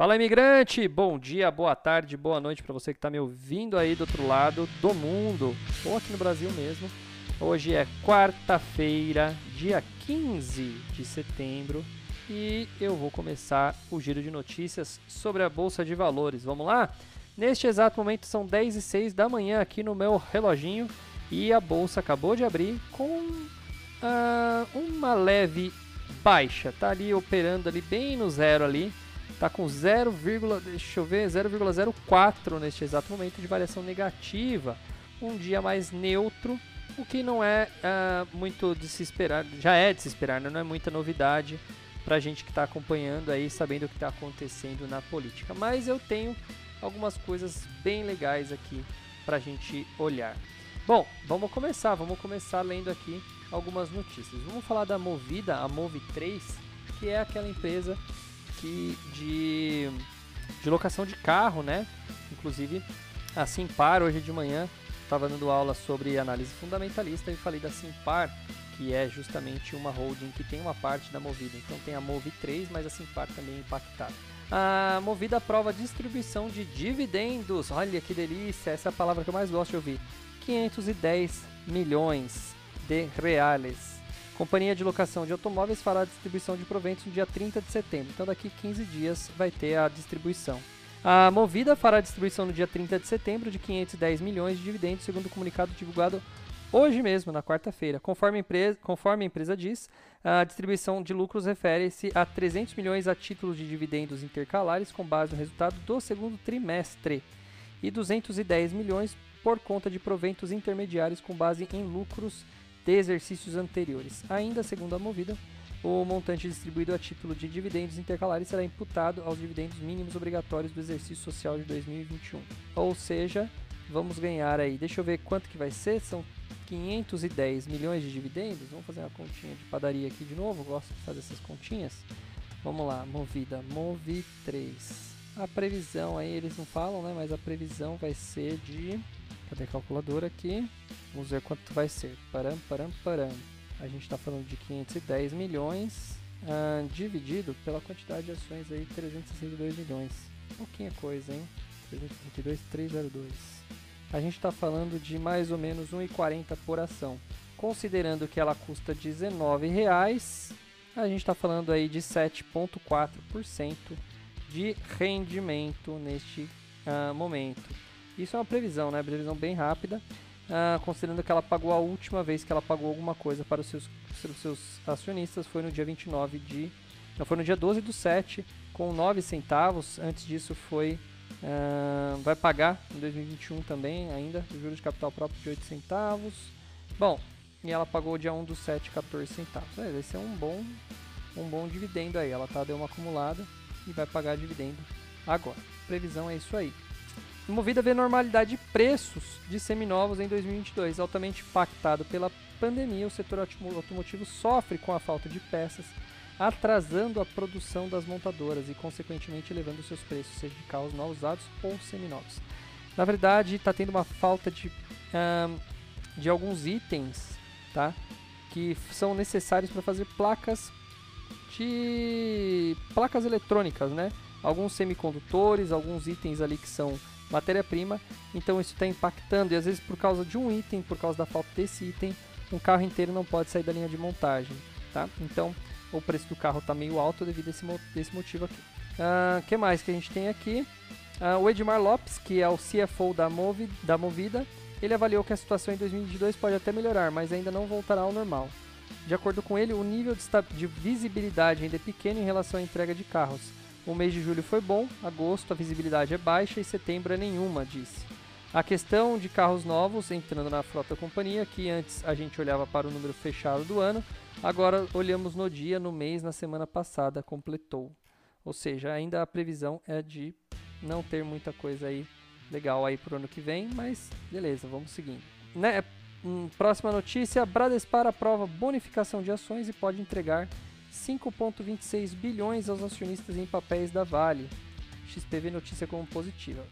Fala imigrante, bom dia, boa tarde, boa noite para você que está me ouvindo aí do outro lado do mundo, ou aqui no Brasil mesmo. Hoje é quarta-feira, dia 15 de setembro, e eu vou começar o giro de notícias sobre a Bolsa de Valores. Vamos lá? Neste exato momento são 10 e 6 da manhã aqui no meu reloginho e a bolsa acabou de abrir com uh, uma leve baixa, tá ali operando ali bem no zero ali, tá com 0, deixa eu ver, 0,04 neste exato momento de variação negativa, um dia mais neutro, o que não é uh, muito de se esperar, já é de se esperar, né? não é muita novidade para gente que está acompanhando aí, sabendo o que está acontecendo na política. Mas eu tenho algumas coisas bem legais aqui para a gente olhar. Bom, vamos começar, vamos começar lendo aqui algumas notícias. Vamos falar da Movida, a Move3, que é aquela empresa que de, de locação de carro, né? Inclusive, a Simpar hoje de manhã estava dando aula sobre análise fundamentalista e falei da Simpar, que é justamente uma holding que tem uma parte da Movida. Então tem a Move3, mas a Simpar também é impactada. A Movida aprova distribuição de dividendos. Olha que delícia, essa é a palavra que eu mais gosto de ouvir. 510 milhões de reais. Companhia de locação de automóveis fará a distribuição de proventos no dia 30 de setembro. Então daqui 15 dias vai ter a distribuição. A Movida fará a distribuição no dia 30 de setembro de 510 milhões de dividendos, segundo o comunicado divulgado Hoje mesmo, na quarta-feira, conforme, empresa, conforme a empresa diz, a distribuição de lucros refere-se a 300 milhões a títulos de dividendos intercalares com base no resultado do segundo trimestre e 210 milhões por conta de proventos intermediários com base em lucros de exercícios anteriores. Ainda segundo a Movida, o montante distribuído a título de dividendos intercalares será imputado aos dividendos mínimos obrigatórios do exercício social de 2021. Ou seja, vamos ganhar aí, deixa eu ver quanto que vai ser, são 510 milhões de dividendos. Vamos fazer uma continha de padaria aqui de novo. Gosto de fazer essas continhas. Vamos lá, movida, Movi 3. A previsão aí eles não falam, né? Mas a previsão vai ser de. Cadê a calculadora aqui? Vamos ver quanto vai ser. Param, param, param. A gente está falando de 510 milhões ah, dividido pela quantidade de ações aí, 362 milhões. Pouquinha coisa, hein? 332, 302 a gente está falando de mais ou menos 1,40 por ação. Considerando que ela custa R$19,00, a gente está falando aí de 7,4% de rendimento neste uh, momento. Isso é uma previsão, né? Previsão bem rápida, uh, considerando que ela pagou a última vez que ela pagou alguma coisa para os seus, os seus acionistas foi no dia 29 de. Não, foi no dia 12 do 7, com 9 centavos. Antes disso foi Uh, vai pagar em 2021 também ainda juros de capital próprio de 8 centavos. Bom, e ela pagou dia 1 do 7, 14 centavos. É, vai ser um bom, um bom dividendo aí. Ela tá deu uma acumulada e vai pagar dividendo agora. Previsão é isso aí. Movida a ver normalidade de preços de seminovos em 2022, altamente impactado pela pandemia, o setor automotivo sofre com a falta de peças atrasando a produção das montadoras e, consequentemente, elevando seus preços, seja de carros novos usados ou seminovos. Na verdade, está tendo uma falta de, de alguns itens tá? que são necessários para fazer placas de placas eletrônicas, né? Alguns semicondutores, alguns itens ali que são matéria-prima. Então isso está impactando e às vezes por causa de um item, por causa da falta desse item, um carro inteiro não pode sair da linha de montagem, tá? Então, o preço do carro está meio alto devido a esse, desse motivo aqui. O uh, que mais que a gente tem aqui? Uh, o Edmar Lopes, que é o CFO da, Movi, da Movida, ele avaliou que a situação em 2022 pode até melhorar, mas ainda não voltará ao normal. De acordo com ele, o nível de, de visibilidade ainda é pequeno em relação à entrega de carros. O mês de julho foi bom, agosto a visibilidade é baixa e setembro é nenhuma, disse. A questão de carros novos entrando na frota companhia, que antes a gente olhava para o número fechado do ano, agora olhamos no dia, no mês, na semana passada, completou. Ou seja, ainda a previsão é de não ter muita coisa aí legal aí para o ano que vem, mas beleza, vamos seguindo. Né? Hum, próxima notícia: Bradespar aprova bonificação de ações e pode entregar 5,26 bilhões aos acionistas em papéis da Vale. XPV notícia como positiva.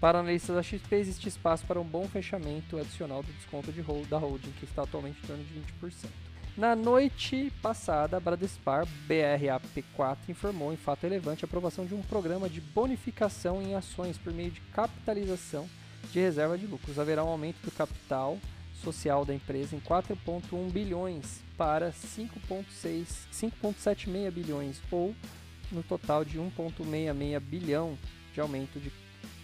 Para analistas da XP, existe espaço para um bom fechamento adicional do desconto de hold, da holding, que está atualmente em torno de 20%. Na noite passada, a Bradespar BRAP4 informou em fato relevante a aprovação de um programa de bonificação em ações por meio de capitalização de reserva de lucros. Haverá um aumento do capital social da empresa em 4,1 bilhões para 5,76 bilhões, ou no total de 1,66 bilhão de aumento de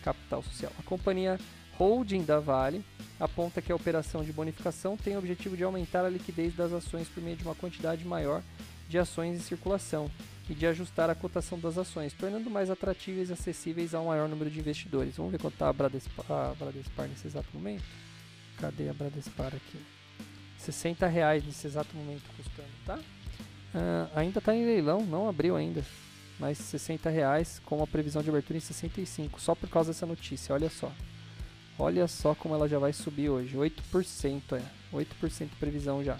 capital social. A companhia holding da Vale aponta que a operação de bonificação tem o objetivo de aumentar a liquidez das ações por meio de uma quantidade maior de ações em circulação e de ajustar a cotação das ações, tornando mais atratíveis e acessíveis a um maior número de investidores. Vamos ver quanto está a Bradespar, a Bradespar nesse exato momento? Cadê a Bradespar aqui? 60 reais nesse exato momento custando, tá? Uh, ainda está em leilão, não abriu ainda. Mas 60 reais com a previsão de abertura em 65, só por causa dessa notícia, olha só. Olha só como ela já vai subir hoje, 8% é, 8% de previsão já.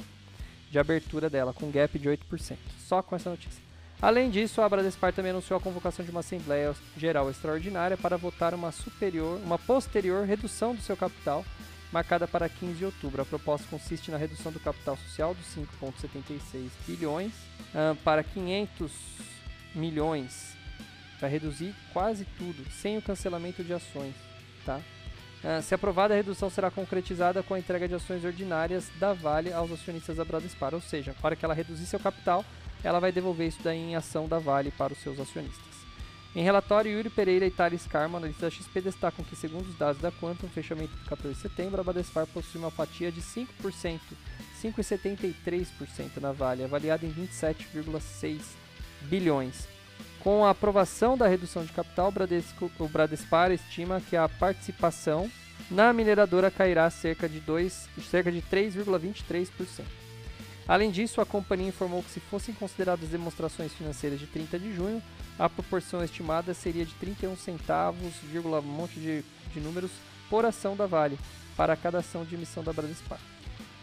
De abertura dela, com gap de 8%, só com essa notícia. Além disso, a Bradespar também anunciou a convocação de uma Assembleia Geral Extraordinária para votar uma superior, uma posterior redução do seu capital marcada para 15 de outubro. A proposta consiste na redução do capital social dos 5,76 bilhões uh, para 500 milhões. Vai reduzir quase tudo, sem o cancelamento de ações. Tá? Uh, se aprovada, a redução será concretizada com a entrega de ações ordinárias da Vale aos acionistas da Bradespar, ou seja, para que ela reduzir seu capital, ela vai devolver isso daí em ação da Vale para os seus acionistas. Em relatório, Yuri Pereira e Thales Karma, analistas da XP, destacam que, segundo os dados da Quantum, fechamento de 14 de setembro, a Badespar possui uma fatia de 5%, 5,73% na Vale, avaliada em 27,6 bilhões. Com a aprovação da redução de capital, o Bradespar estima que a participação na mineradora cairá cerca de, cerca de 3,23%. Além disso, a companhia informou que se fossem consideradas demonstrações financeiras de 30 de junho, a proporção estimada seria de 31 centavos, um monte de, de números, por ação da Vale, para cada ação de emissão da Bradespar.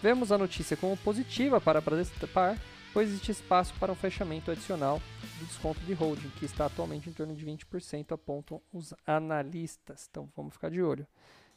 Vemos a notícia como positiva para a Bradespar, pois existe espaço para um fechamento adicional do desconto de holding, que está atualmente em torno de 20%, apontam os analistas. Então vamos ficar de olho.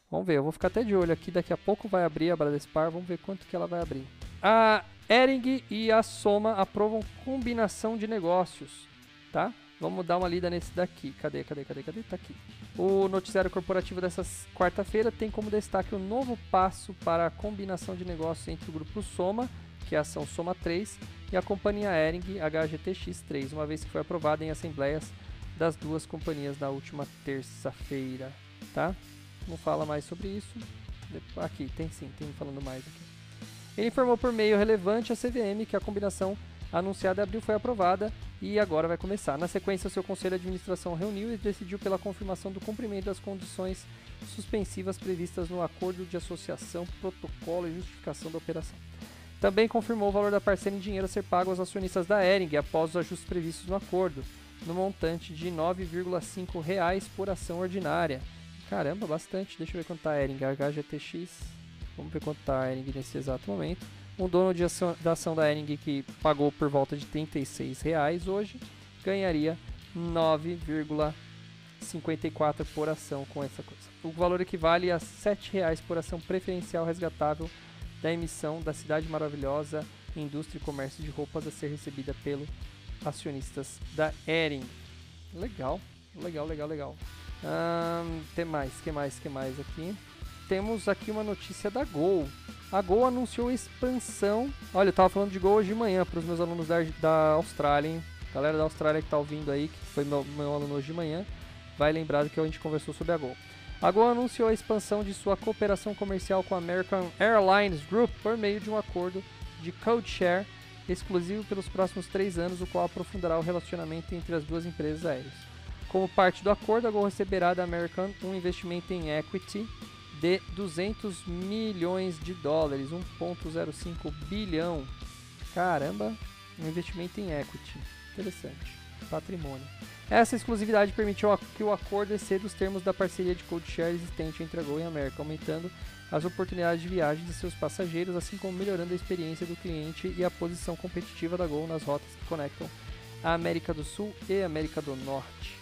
Vamos ver, eu vou ficar até de olho aqui, daqui a pouco vai abrir a Bradespar, vamos ver quanto que ela vai abrir. A Ering e a Soma aprovam combinação de negócios, tá? Vamos dar uma lida nesse daqui. Cadê, cadê, cadê, cadê? Tá aqui. O noticiário corporativo dessa quarta-feira tem como destaque o um novo passo para a combinação de negócios entre o grupo Soma, que é a ação Soma 3, e a companhia Ering HGTX3, uma vez que foi aprovada em assembleias das duas companhias na última terça-feira, tá? Não fala mais sobre isso. Aqui, tem sim, tem falando mais aqui. Ele informou por meio relevante à CVM que a combinação anunciada em abril foi aprovada e agora vai começar. Na sequência, o seu conselho de administração reuniu e decidiu pela confirmação do cumprimento das condições suspensivas previstas no acordo de associação, protocolo e justificação da operação. Também confirmou o valor da parcela em dinheiro a ser pago aos acionistas da Ering após os ajustes previstos no acordo, no montante de R$ 9,5 por ação ordinária. Caramba, bastante. Deixa eu ver quanto está a Ering, HGTX Vamos ver quanto está a Ering nesse exato momento. Um dono de ação, da ação da Ering que pagou por volta de R$ reais hoje ganharia 9,54 por ação com essa coisa. O valor equivale a R$ 7,00 por ação preferencial resgatável da emissão da Cidade Maravilhosa Indústria e Comércio de Roupas a ser recebida pelos acionistas da Ering. Legal, legal, legal, legal. Hum, tem mais, que mais, que mais aqui? temos aqui uma notícia da Gol. A Gol anunciou expansão. Olha, eu tava falando de Gol hoje de manhã para os meus alunos da, da Austrália, hein? Galera da Austrália que tá ouvindo aí, que foi meu, meu aluno hoje de manhã, vai lembrar do que a gente conversou sobre a Gol. A Gol anunciou a expansão de sua cooperação comercial com a American Airlines Group por meio de um acordo de code share exclusivo pelos próximos três anos, o qual aprofundará o relacionamento entre as duas empresas aéreas. Como parte do acordo, a Gol receberá da American um investimento em equity de 200 milhões de dólares, 1,05 bilhão. Caramba, um investimento em equity. Interessante. Patrimônio. Essa exclusividade permitiu que o acordo exceda os termos da parceria de code share existente entre a Gol e a América, aumentando as oportunidades de viagem de seus passageiros, assim como melhorando a experiência do cliente e a posição competitiva da Gol nas rotas que conectam a América do Sul e a América do Norte.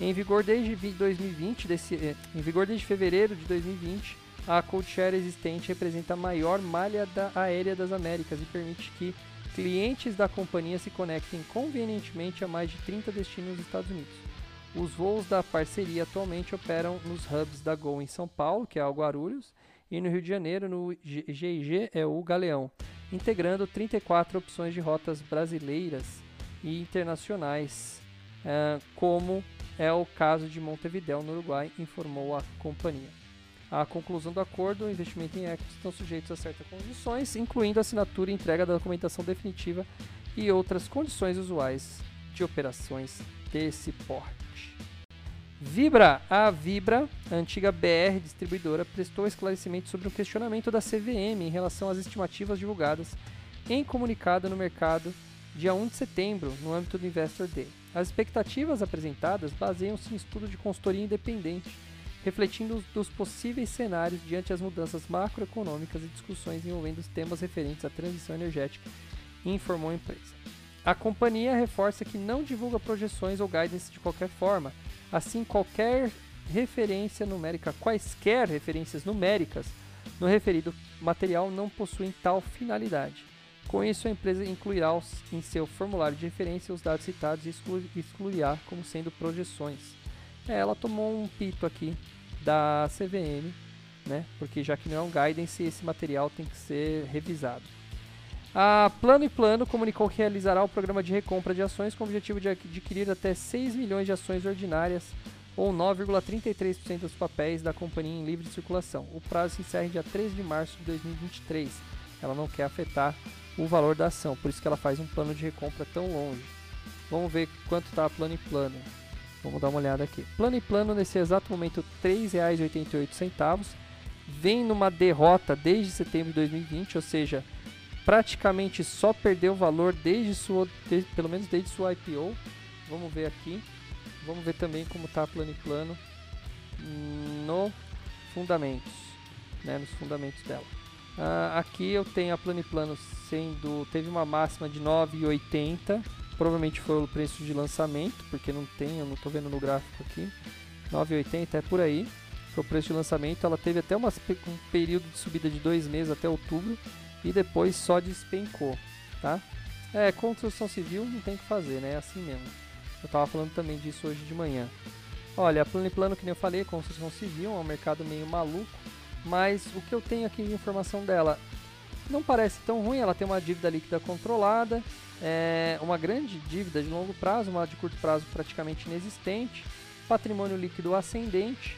Em vigor desde 2020, desse, eh, em vigor desde fevereiro de 2020, a CodeShare existente representa a maior malha da aérea das Américas e permite que clientes da companhia se conectem convenientemente a mais de 30 destinos nos Estados Unidos. Os voos da parceria atualmente operam nos hubs da Gol em São Paulo, que é o Guarulhos, e no Rio de Janeiro, no GIG, é o Galeão, integrando 34 opções de rotas brasileiras e internacionais, uh, como é o caso de Montevideo, no Uruguai, informou a companhia. A conclusão do acordo, o investimento em equity estão sujeitos a certas condições, incluindo assinatura e entrega da documentação definitiva e outras condições usuais de operações desse porte. Vibra, a Vibra, a antiga BR distribuidora, prestou esclarecimento sobre o questionamento da CVM em relação às estimativas divulgadas em comunicado no mercado dia 1 de setembro, no âmbito do Investor Day. As expectativas apresentadas baseiam-se em estudo de consultoria independente, refletindo os possíveis cenários diante as mudanças macroeconômicas e discussões envolvendo os temas referentes à transição energética, informou a empresa. A companhia reforça que não divulga projeções ou guidance de qualquer forma, assim qualquer referência numérica, quaisquer referências numéricas no referido material não possuem tal finalidade. Com isso, a empresa incluirá em seu formulário de referência os dados citados e excluirá como sendo projeções. É, ela tomou um pito aqui da CVM, né? Porque já que não é um guidance, esse material tem que ser revisado. A Plano e Plano comunicou que realizará o programa de recompra de ações com o objetivo de adquirir até 6 milhões de ações ordinárias ou 9,33% dos papéis da companhia em livre circulação. O prazo se encerra em dia 13 de março de 2023. Ela não quer afetar o valor da ação, por isso que ela faz um plano de recompra tão longe. Vamos ver quanto está plano e plano. Vamos dar uma olhada aqui. Plano e plano nesse exato momento R$ 3,88. Vem numa derrota desde setembro de 2020, ou seja, praticamente só perdeu valor desde sua, pelo menos desde sua IPO. Vamos ver aqui. Vamos ver também como está plano e plano no fundamentos, né, nos fundamentos dela. Uh, aqui eu tenho a Plano e Plano sendo. Teve uma máxima de 9,80. Provavelmente foi o preço de lançamento, porque não tem, eu não estou vendo no gráfico aqui. 9,80 é por aí. Foi o preço de lançamento. Ela teve até uma, um período de subida de dois meses até outubro e depois só despencou, tá? É, construção civil não tem o que fazer, né? É assim mesmo. Eu estava falando também disso hoje de manhã. Olha, Plano e Plano, que nem eu falei, construção civil é um mercado meio maluco mas o que eu tenho aqui de informação dela não parece tão ruim. Ela tem uma dívida líquida controlada, é, uma grande dívida de longo prazo, uma de curto prazo praticamente inexistente, patrimônio líquido ascendente.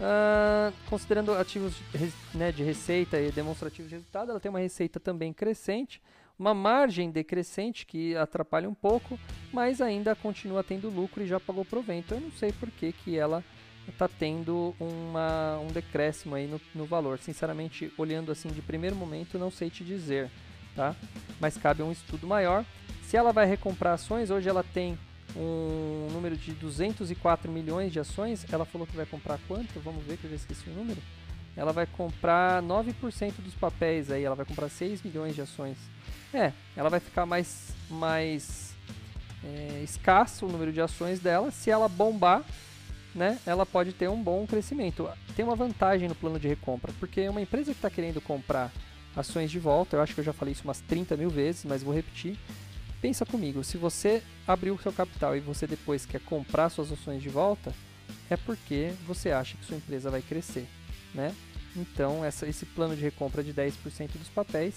Uh, considerando ativos de, né, de receita e demonstrativos de resultado, ela tem uma receita também crescente, uma margem decrescente que atrapalha um pouco, mas ainda continua tendo lucro e já pagou provento. Eu não sei por que, que ela está tendo uma, um decréscimo aí no, no, valor. Sinceramente, olhando assim de primeiro momento, não sei te dizer, tá? Mas cabe um estudo maior. Se ela vai recomprar ações, hoje ela tem um número de 204 milhões de ações. Ela falou que vai comprar quanto? Vamos ver que eu já esqueci o número. Ela vai comprar 9% dos papéis aí, ela vai comprar 6 milhões de ações. É, ela vai ficar mais, mais é, escasso o número de ações dela. Se ela bombar, né, ela pode ter um bom crescimento. Tem uma vantagem no plano de recompra, porque uma empresa que está querendo comprar ações de volta, eu acho que eu já falei isso umas 30 mil vezes, mas vou repetir. Pensa comigo, se você abriu o seu capital e você depois quer comprar suas ações de volta, é porque você acha que sua empresa vai crescer, né? Então, essa, esse plano de recompra de 10% dos papéis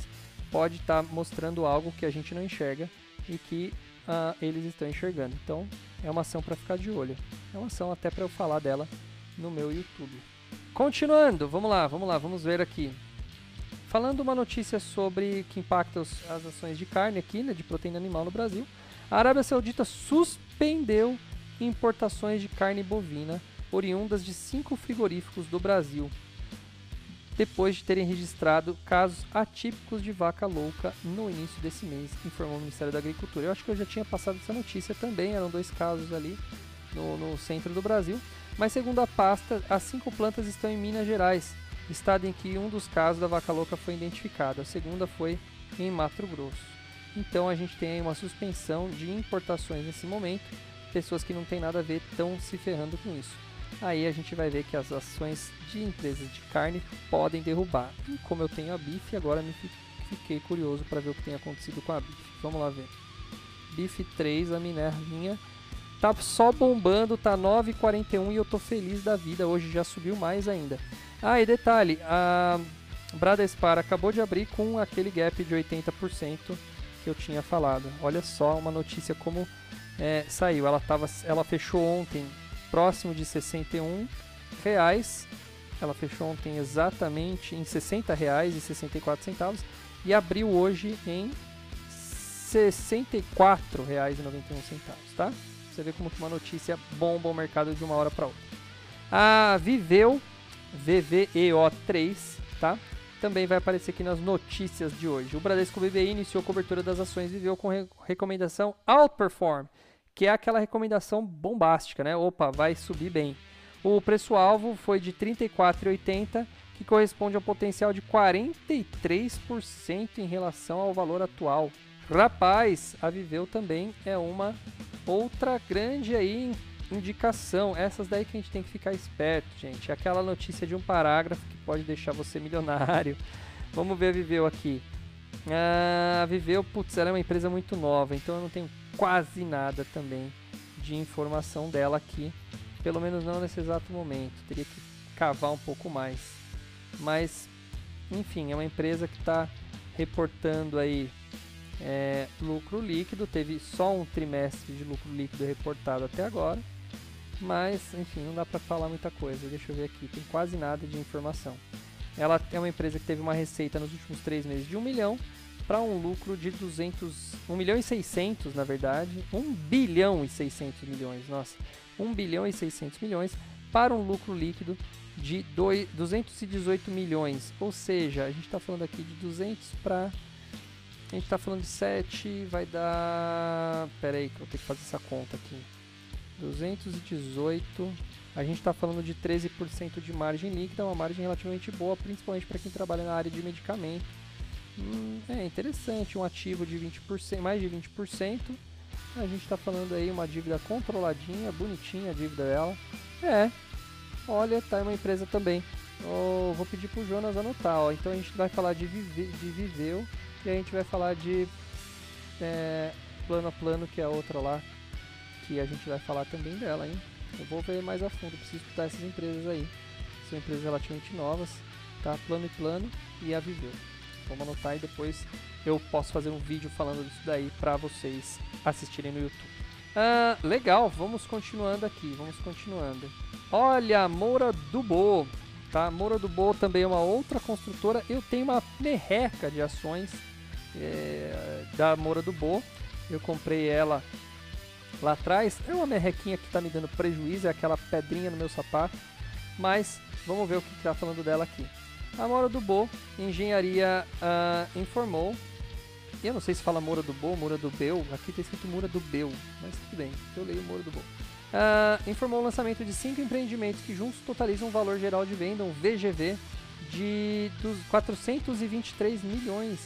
pode estar tá mostrando algo que a gente não enxerga e que uh, eles estão enxergando. Então, é uma ação para ficar de olho. É uma ação até para eu falar dela no meu YouTube. Continuando, vamos lá, vamos lá, vamos ver aqui. Falando uma notícia sobre que impacta as ações de carne aqui, né, de proteína animal no Brasil. A Arábia Saudita suspendeu importações de carne bovina oriundas de cinco frigoríficos do Brasil, depois de terem registrado casos atípicos de vaca louca no início desse mês, informou o Ministério da Agricultura. Eu acho que eu já tinha passado essa notícia também, eram dois casos ali no, no centro do Brasil. Mas segundo a pasta, as cinco plantas estão em Minas Gerais, estado em que um dos casos da vaca louca foi identificado, a segunda foi em Mato Grosso. Então a gente tem aí uma suspensão de importações nesse momento, pessoas que não têm nada a ver estão se ferrando com isso aí a gente vai ver que as ações de empresas de carne podem derrubar. E como eu tenho a BIF, agora me fiquei curioso para ver o que tem acontecido com a BIF. Vamos lá ver. BIF 3, a Minervinha, tá só bombando, tá 9,41 e eu tô feliz da vida. Hoje já subiu mais ainda. Ah, e detalhe, a Bradespar acabou de abrir com aquele gap de 80% que eu tinha falado. Olha só uma notícia como é, saiu. Ela, tava, ela fechou ontem próximo de 61 reais. Ela fechou ontem exatamente em 60 reais e 64 centavos e abriu hoje em 64 reais e 91 centavos, tá? Você vê como que uma notícia bomba o mercado de uma hora para outra. A Viveu VVEO3, tá? Também vai aparecer aqui nas notícias de hoje. O Bradesco BBI iniciou cobertura das ações Viveu com re recomendação Outperform que é aquela recomendação bombástica, né? Opa, vai subir bem. O preço-alvo foi de R$ 34,80, que corresponde ao potencial de 43% em relação ao valor atual. Rapaz, a Viveu também é uma outra grande aí indicação. Essas daí que a gente tem que ficar esperto, gente. Aquela notícia de um parágrafo que pode deixar você milionário. Vamos ver a Viveu aqui. Ah, a Viveu, putz, ela é uma empresa muito nova, então eu não tenho quase nada também de informação dela aqui, pelo menos não nesse exato momento. Teria que cavar um pouco mais. Mas, enfim, é uma empresa que está reportando aí é, lucro líquido. Teve só um trimestre de lucro líquido reportado até agora. Mas, enfim, não dá para falar muita coisa. Deixa eu ver aqui, tem quase nada de informação. Ela é uma empresa que teve uma receita nos últimos três meses de 1 milhão para um lucro de 200, 1 milhão e 600, na verdade, 1 bilhão e 600 milhões, nossa, 1 bilhão e 600 milhões para um lucro líquido de 218 milhões, ou seja, a gente está falando aqui de 200 para a gente está falando de 7, vai dar, pera aí que eu tenho que fazer essa conta aqui, 218, a gente está falando de 13% de margem líquida, uma margem relativamente boa, principalmente para quem trabalha na área de medicamento Hum, é interessante, um ativo de 20%, mais de 20%. A gente está falando aí uma dívida controladinha, bonitinha a dívida dela. É, olha, tá uma empresa também. Oh, vou pedir pro Jonas anotar, ó. Então a gente vai falar de, vive, de Viveu e a gente vai falar de é, Plano a Plano, que é a outra lá, que a gente vai falar também dela, hein? Eu vou ver mais a fundo, preciso estudar essas empresas aí. São empresas relativamente novas, tá? Plano e Plano e a Viveu. Vamos anotar e depois eu posso fazer um vídeo falando disso daí para vocês assistirem no YouTube. Ah, legal, vamos continuando aqui, vamos continuando. Olha, Moura do Bo, tá? Moura do Bo também é uma outra construtora. Eu tenho uma merreca de ações é, da Moura do Bo. Eu comprei ela lá atrás. É uma merrequinha que está me dando prejuízo, é aquela pedrinha no meu sapato. Mas vamos ver o que está falando dela aqui. A Mora do Bo, Engenharia uh, informou. Eu não sei se fala Moura do Bo, Moura do Beu. Aqui está escrito Moura do Beu, mas tudo bem, eu leio Moura do Bo. Uh, informou o lançamento de cinco empreendimentos que juntos totalizam um valor geral de venda, um VGV, de dos 423 milhões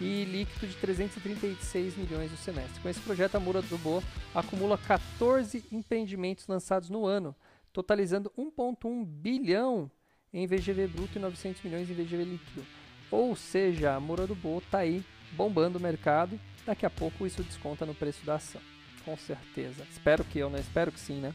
e líquido de 336 milhões no semestre. Com esse projeto, a Moura do Bo acumula 14 empreendimentos lançados no ano, totalizando 1,1 bilhão em VGV bruto e 900 milhões em VGV líquido. Ou seja, a Moura do Boa está aí bombando o mercado. Daqui a pouco isso desconta no preço da ação. Com certeza. Espero que eu, né? Espero que sim, né?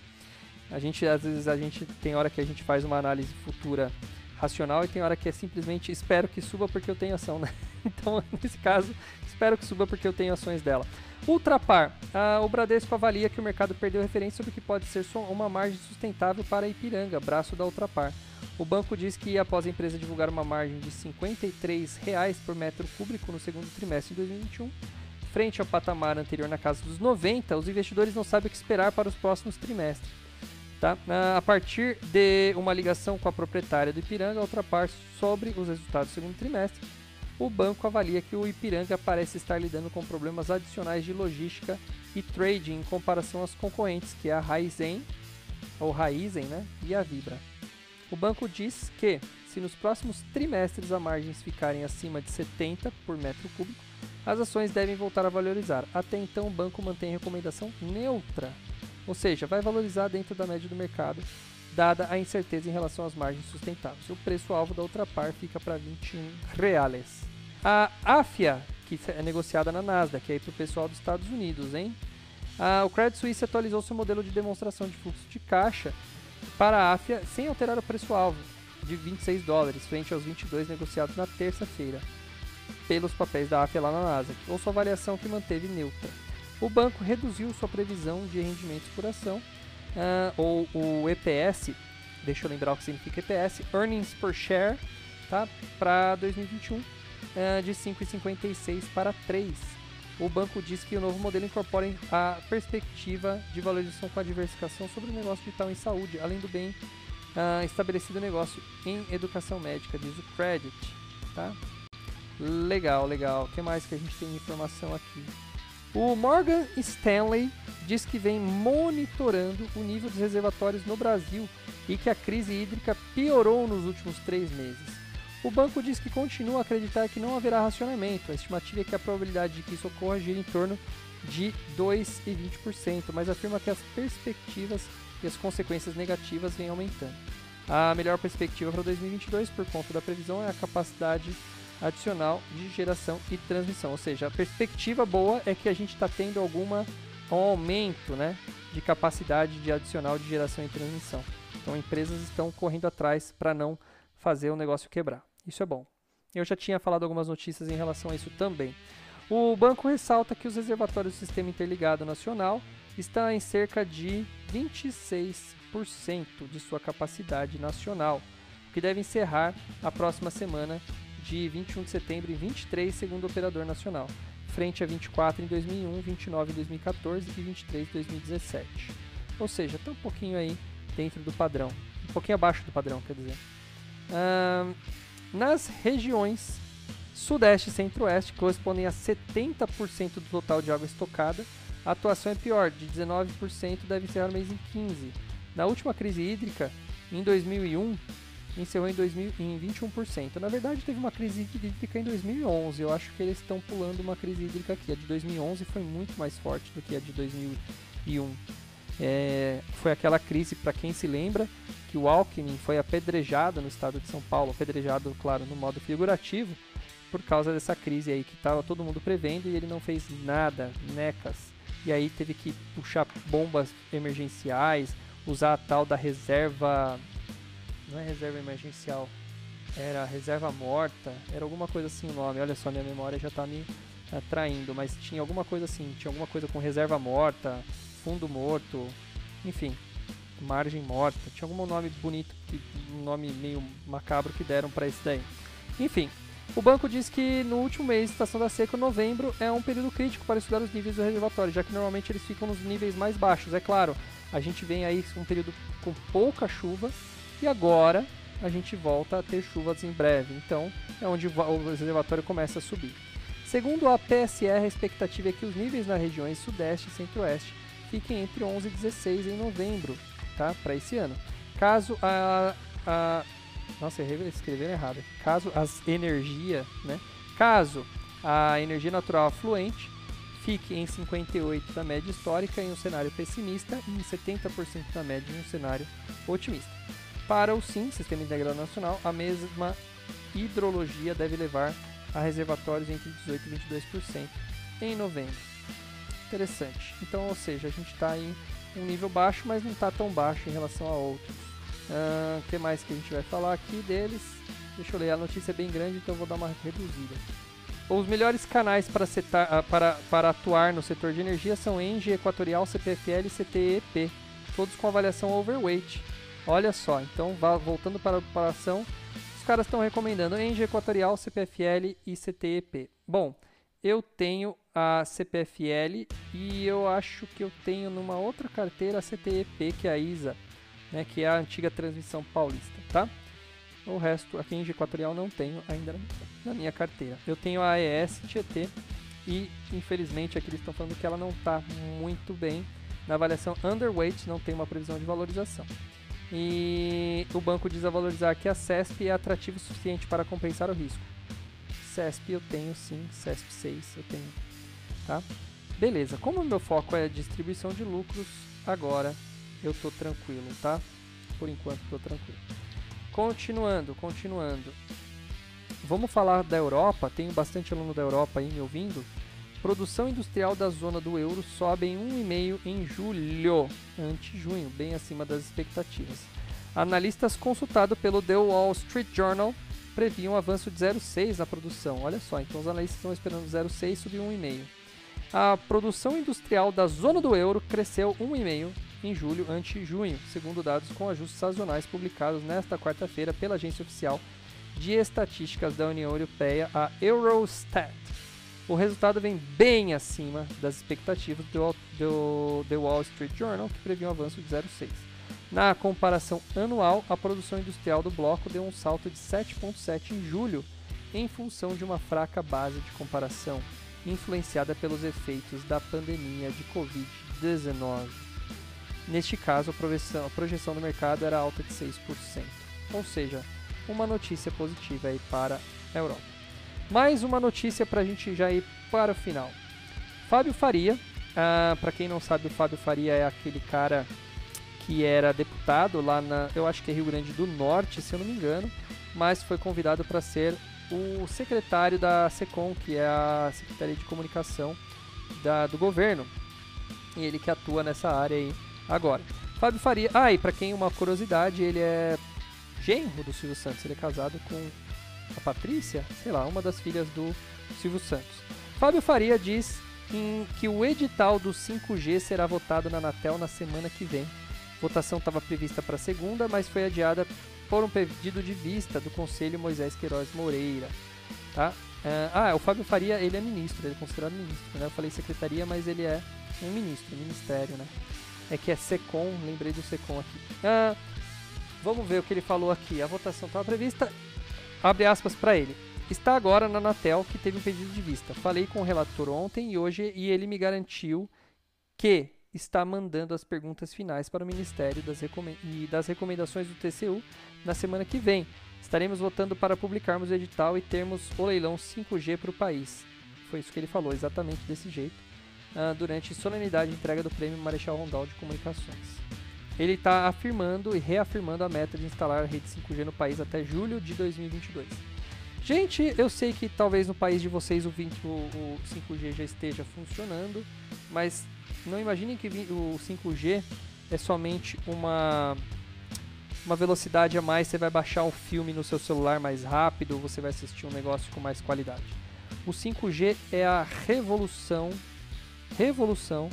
A gente, às vezes, a gente tem hora que a gente faz uma análise futura racional e tem hora que é simplesmente espero que suba porque eu tenho ação, né? Então, nesse caso, espero que suba porque eu tenho ações dela. Ultrapar. Ah, o Bradesco avalia que o mercado perdeu referência sobre o que pode ser uma margem sustentável para a Ipiranga, braço da Ultrapar. O banco diz que após a empresa divulgar uma margem de 53 reais por metro cúbico no segundo trimestre de 2021, frente ao patamar anterior na casa dos 90, os investidores não sabem o que esperar para os próximos trimestres. Tá? A partir de uma ligação com a proprietária do Ipiranga, outra parte sobre os resultados do segundo trimestre, o banco avalia que o Ipiranga parece estar lidando com problemas adicionais de logística e trading em comparação às concorrentes, que é a Raizen, ou Raizen, né, e a Vibra. O banco diz que, se nos próximos trimestres as margens ficarem acima de 70 por metro cúbico, as ações devem voltar a valorizar. Até então, o banco mantém recomendação neutra ou seja, vai valorizar dentro da média do mercado, dada a incerteza em relação às margens sustentáveis. O preço-alvo da outra par fica para 21 reais. A AFIA, que é negociada na Nasdaq, que é para o pessoal dos Estados Unidos, hein? Ah, o Credit Suisse atualizou seu modelo de demonstração de fluxo de caixa para a AFIA sem alterar o preço-alvo de 26 dólares, frente aos 22 negociados na terça-feira pelos papéis da AFIA lá na Nasdaq, ou sua variação que manteve neutra o banco reduziu sua previsão de rendimentos por ação, uh, ou o EPS, deixa eu lembrar o que significa EPS, Earnings per Share, tá, para 2021, uh, de 5,56 para 3. O banco diz que o novo modelo incorpora a perspectiva de valorização com a diversificação sobre o negócio digital em saúde, além do bem uh, estabelecido negócio em educação médica, diz o Credit. Tá? Legal, legal. O que mais que a gente tem de informação aqui? O Morgan Stanley diz que vem monitorando o nível dos reservatórios no Brasil e que a crise hídrica piorou nos últimos três meses. O banco diz que continua a acreditar que não haverá racionamento. A estimativa é que a probabilidade de que isso ocorra gira em torno de 2,20%, mas afirma que as perspectivas e as consequências negativas vêm aumentando. A melhor perspectiva para 2022, por conta da previsão, é a capacidade adicional de geração e transmissão. Ou seja, a perspectiva boa é que a gente está tendo alguma um aumento né, de capacidade de adicional de geração e transmissão. Então, empresas estão correndo atrás para não fazer o negócio quebrar. Isso é bom. Eu já tinha falado algumas notícias em relação a isso também. O banco ressalta que os reservatórios do Sistema Interligado Nacional estão em cerca de 26% de sua capacidade nacional, o que deve encerrar a próxima semana de 21 de setembro em 23, segundo o operador nacional, frente a 24 em 2001, 29 em 2014 e 23 em 2017. Ou seja, está um pouquinho aí dentro do padrão, um pouquinho abaixo do padrão, quer dizer. Uh, nas regiões Sudeste e Centro-Oeste, que correspondem a 70% do total de água estocada, a atuação é pior, de 19% deve ser no mês em 15%. Na última crise hídrica, em 2001, encerrou em, 2000, em 21%. Na verdade, teve uma crise hídrica em 2011. Eu acho que eles estão pulando uma crise hídrica aqui. A de 2011 foi muito mais forte do que a de 2001. É, foi aquela crise, para quem se lembra, que o Alckmin foi apedrejado no estado de São Paulo, apedrejado, claro, no modo figurativo, por causa dessa crise aí que estava todo mundo prevendo e ele não fez nada, necas. E aí teve que puxar bombas emergenciais, usar a tal da reserva não é reserva emergencial, era reserva morta, era alguma coisa assim o nome. Olha só, minha memória já está me atraindo, mas tinha alguma coisa assim, tinha alguma coisa com reserva morta, fundo morto, enfim, margem morta. Tinha algum nome bonito, um nome meio macabro que deram para isso daí. Enfim, o banco diz que no último mês, estação da seca, novembro, é um período crítico para estudar os níveis do reservatório, já que normalmente eles ficam nos níveis mais baixos. É claro, a gente vem aí um período com pouca chuva, e agora a gente volta a ter chuvas em breve, então é onde o reservatório começa a subir. Segundo a PSR, a expectativa é que os níveis nas regiões Sudeste e Centro-Oeste fiquem entre 11 e 16 em novembro, tá? Para esse ano. Caso a, a nossa, escreveram errado. Caso as energia, né? Caso a energia natural afluente fique em 58 da média histórica em um cenário pessimista e em 70% da média em um cenário otimista. Para o SIM, Sistema Integrado Nacional, a mesma hidrologia deve levar a reservatórios entre 18% e 22% em novembro. Interessante. Então, ou seja, a gente está em um nível baixo, mas não está tão baixo em relação a outros. O que mais que a gente vai falar aqui deles? Deixa eu ler, a notícia é bem grande, então vou dar uma reduzida. Os melhores canais para, setar, para, para atuar no setor de energia são Engie, Equatorial, CPFL e CTEP, todos com avaliação overweight. Olha só, então voltando para a população, os caras estão recomendando Engie, Equatorial, CPFL e CTEP. Bom, eu tenho a CPFL e eu acho que eu tenho numa outra carteira a CTEP, que é a ISA, né, que é a antiga transmissão paulista, tá? O resto aqui em Equatorial não tenho ainda na minha carteira. Eu tenho a AES Tietê e infelizmente aqui eles estão falando que ela não está muito bem. Na avaliação underweight não tem uma previsão de valorização. E o banco diz a valorizar que a CESP é atrativo o suficiente para compensar o risco. CESP eu tenho sim, CESP 6 eu tenho. Tá? Beleza, como o meu foco é distribuição de lucros, agora eu tô tranquilo, tá? Por enquanto tô tranquilo. Continuando, continuando. Vamos falar da Europa. Tenho bastante aluno da Europa aí me ouvindo. Produção industrial da zona do euro sobe em 1,5 em julho, ante junho, bem acima das expectativas. Analistas consultados pelo The Wall Street Journal previam um avanço de 0,6 na produção. Olha só, então os analistas estão esperando 0,6 subir 1,5. A produção industrial da zona do euro cresceu 1,5 em julho ante junho, segundo dados com ajustes sazonais publicados nesta quarta-feira pela agência oficial de estatísticas da União Europeia, a Eurostat. O resultado vem bem acima das expectativas do, do The Wall Street Journal, que previa um avanço de 0,6. Na comparação anual, a produção industrial do bloco deu um salto de 7,7 em julho, em função de uma fraca base de comparação, influenciada pelos efeitos da pandemia de Covid-19. Neste caso, a projeção, a projeção do mercado era alta de 6%, ou seja, uma notícia positiva aí para a Europa. Mais uma notícia para a gente já ir para o final. Fábio Faria, ah, para quem não sabe, o Fábio Faria é aquele cara que era deputado lá na, eu acho que é Rio Grande do Norte, se eu não me engano, mas foi convidado para ser o secretário da SECOM, que é a Secretaria de Comunicação da, do governo. E ele que atua nessa área aí agora. Fábio Faria. Ah, e para quem uma curiosidade, ele é genro do Silvio Santos. Ele é casado com a Patrícia, sei lá, uma das filhas do Silvio Santos. Fábio Faria diz que o edital do 5G será votado na Anatel na semana que vem votação estava prevista para segunda, mas foi adiada por um pedido de vista do Conselho Moisés Queiroz Moreira. Tá? Uh, ah, o Fábio Faria, ele é ministro, ele é considerado ministro. Né? Eu falei secretaria, mas ele é um ministro, ministério, né? É que é SECOM, lembrei do SECOM aqui. Uh, vamos ver o que ele falou aqui. A votação estava prevista, abre aspas para ele. Está agora na Anatel, que teve um pedido de vista. Falei com o relator ontem e hoje e ele me garantiu que está mandando as perguntas finais para o Ministério das e das recomendações do TCU na semana que vem. Estaremos votando para publicarmos o edital e termos o leilão 5G para o país. Foi isso que ele falou, exatamente desse jeito, uh, durante solenidade de entrega do Prêmio Marechal Rondal de Comunicações. Ele está afirmando e reafirmando a meta de instalar a rede 5G no país até julho de 2022. Gente, eu sei que talvez no país de vocês o, 20, o, o 5G já esteja funcionando, mas não imaginem que o 5G é somente uma uma velocidade a mais, você vai baixar um filme no seu celular mais rápido, você vai assistir um negócio com mais qualidade. O 5G é a revolução, revolução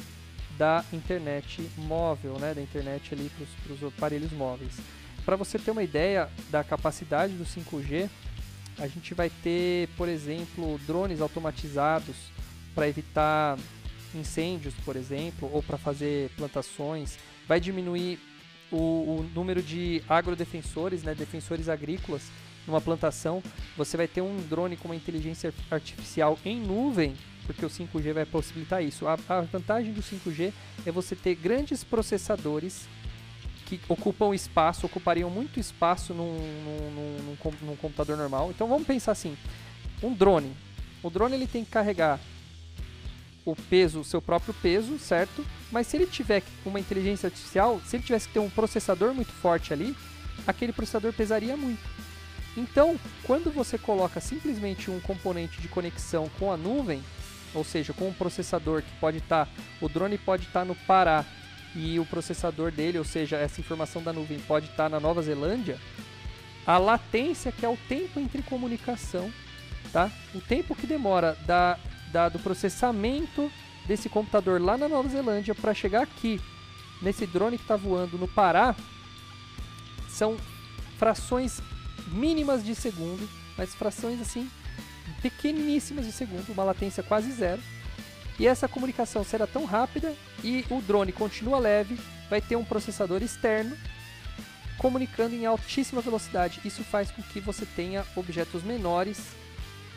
da internet móvel, né, da internet ali para os aparelhos móveis. Para você ter uma ideia da capacidade do 5G, a gente vai ter, por exemplo, drones automatizados para evitar incêndios, por exemplo, ou para fazer plantações, vai diminuir o, o, número de agrodefensores, né, defensores agrícolas numa plantação. Você vai ter um drone com uma inteligência artificial em nuvem, porque o 5G vai possibilitar isso. A, a vantagem do 5G é você ter grandes processadores que ocupam espaço, ocupariam muito espaço num, num, num, num computador normal. Então vamos pensar assim, um drone. O drone ele tem que carregar o peso, o seu próprio peso, certo? Mas se ele tiver uma inteligência artificial, se ele tivesse que ter um processador muito forte ali, aquele processador pesaria muito. Então, quando você coloca simplesmente um componente de conexão com a nuvem, ou seja, com um processador que pode estar, tá, o drone pode estar tá no Pará e o processador dele, ou seja, essa informação da nuvem pode estar na Nova Zelândia, a latência, que é o tempo entre comunicação, tá? O tempo que demora da, da do processamento desse computador lá na Nova Zelândia para chegar aqui nesse drone que está voando no Pará são frações mínimas de segundo, mas frações assim pequeníssimas de segundo, uma latência quase zero. E essa comunicação será tão rápida e o drone continua leve, vai ter um processador externo comunicando em altíssima velocidade. Isso faz com que você tenha objetos menores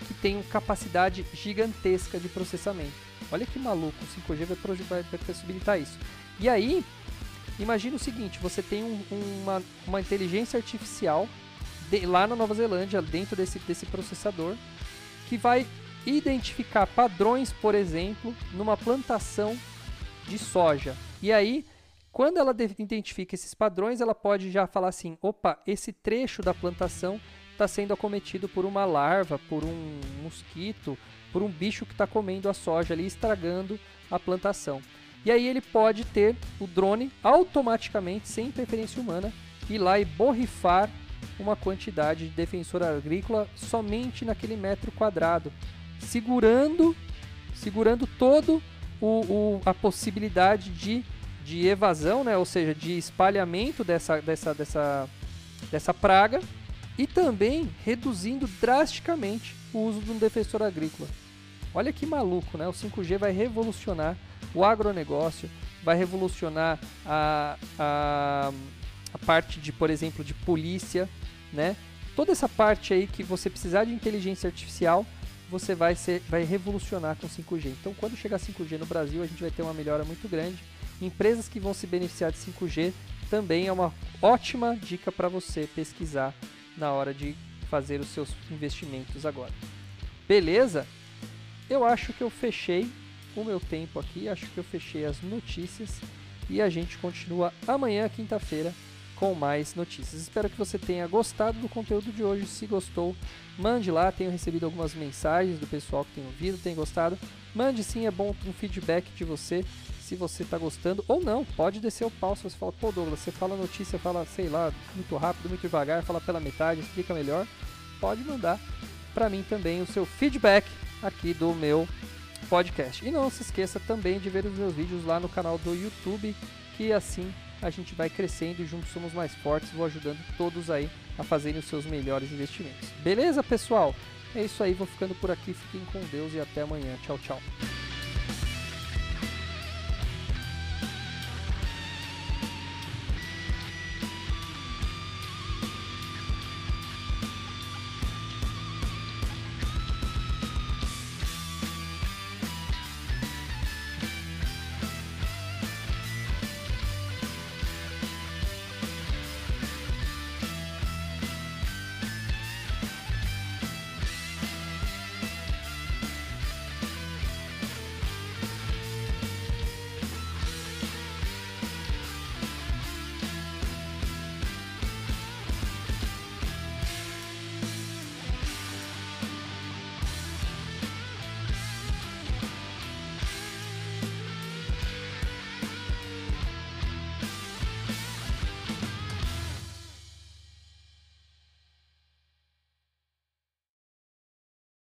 que tenham capacidade gigantesca de processamento. Olha que maluco, o 5G vai, vai, possibilitar isso. E aí, imagina o seguinte, você tem um, uma, uma inteligência artificial de, lá na Nova Zelândia, dentro desse, desse processador, que vai identificar padrões, por exemplo, numa plantação de soja. E aí, quando ela identifica esses padrões, ela pode já falar assim: opa, esse trecho da plantação está sendo acometido por uma larva, por um mosquito, por um bicho que está comendo a soja ali, estragando a plantação. E aí ele pode ter o drone automaticamente, sem interferência humana, ir lá e borrifar uma quantidade de defensor agrícola somente naquele metro quadrado, segurando, segurando todo o, o, a possibilidade de, de evasão, né? ou seja, de espalhamento dessa, dessa, dessa, dessa praga e também reduzindo drasticamente o uso de um defensor agrícola. Olha que maluco, né? O 5G vai revolucionar o agronegócio, vai revolucionar a, a, a parte de, por exemplo, de polícia, né? Toda essa parte aí que você precisar de inteligência artificial, você vai, ser, vai revolucionar com 5G. Então, quando chegar 5G no Brasil, a gente vai ter uma melhora muito grande. Empresas que vão se beneficiar de 5G também é uma ótima dica para você pesquisar na hora de fazer os seus investimentos agora. Beleza? Eu acho que eu fechei o meu tempo aqui, acho que eu fechei as notícias e a gente continua amanhã, quinta-feira, com mais notícias. Espero que você tenha gostado do conteúdo de hoje. Se gostou, mande lá. Tenho recebido algumas mensagens do pessoal que tem ouvido, tem gostado. Mande sim, é bom um feedback de você se você está gostando ou não. Pode descer o pau se você fala, pô Douglas, você fala notícia, fala, sei lá, muito rápido, muito devagar, fala pela metade, explica melhor. Pode mandar para mim também o seu feedback aqui do meu podcast. E não se esqueça também de ver os meus vídeos lá no canal do YouTube, que assim a gente vai crescendo e juntos somos mais fortes. Vou ajudando todos aí a fazerem os seus melhores investimentos. Beleza, pessoal? É isso aí, vou ficando por aqui. Fiquem com Deus e até amanhã. Tchau, tchau.